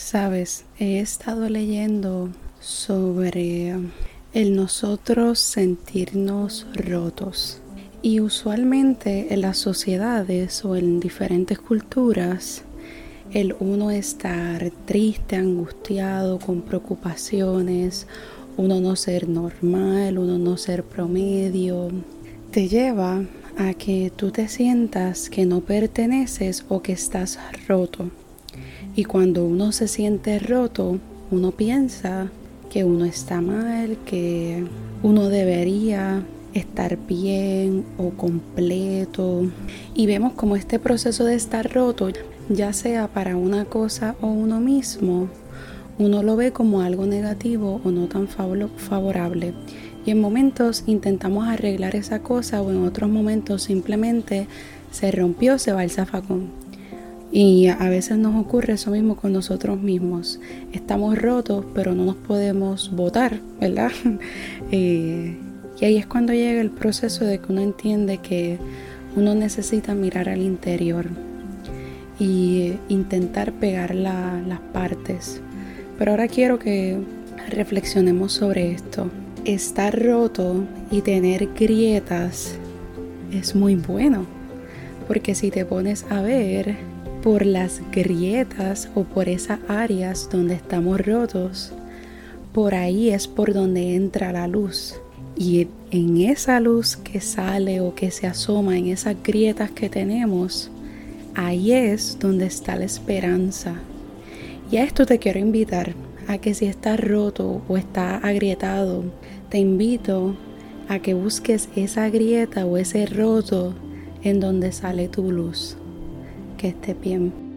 Sabes, he estado leyendo sobre el nosotros sentirnos rotos. Y usualmente en las sociedades o en diferentes culturas, el uno estar triste, angustiado, con preocupaciones, uno no ser normal, uno no ser promedio, te lleva a que tú te sientas que no perteneces o que estás roto. Y cuando uno se siente roto, uno piensa que uno está mal, que uno debería estar bien o completo. Y vemos como este proceso de estar roto, ya sea para una cosa o uno mismo, uno lo ve como algo negativo o no tan favorable. Y en momentos intentamos arreglar esa cosa o en otros momentos simplemente se rompió, se va el zafacón. Y a veces nos ocurre eso mismo con nosotros mismos. Estamos rotos, pero no nos podemos votar, ¿verdad? Eh, y ahí es cuando llega el proceso de que uno entiende que uno necesita mirar al interior y intentar pegar las partes. Pero ahora quiero que reflexionemos sobre esto. Estar roto y tener grietas es muy bueno, porque si te pones a ver, por las grietas o por esas áreas donde estamos rotos, por ahí es por donde entra la luz. Y en esa luz que sale o que se asoma en esas grietas que tenemos, ahí es donde está la esperanza. Y a esto te quiero invitar, a que si estás roto o está agrietado, te invito a que busques esa grieta o ese roto en donde sale tu luz que esté bien.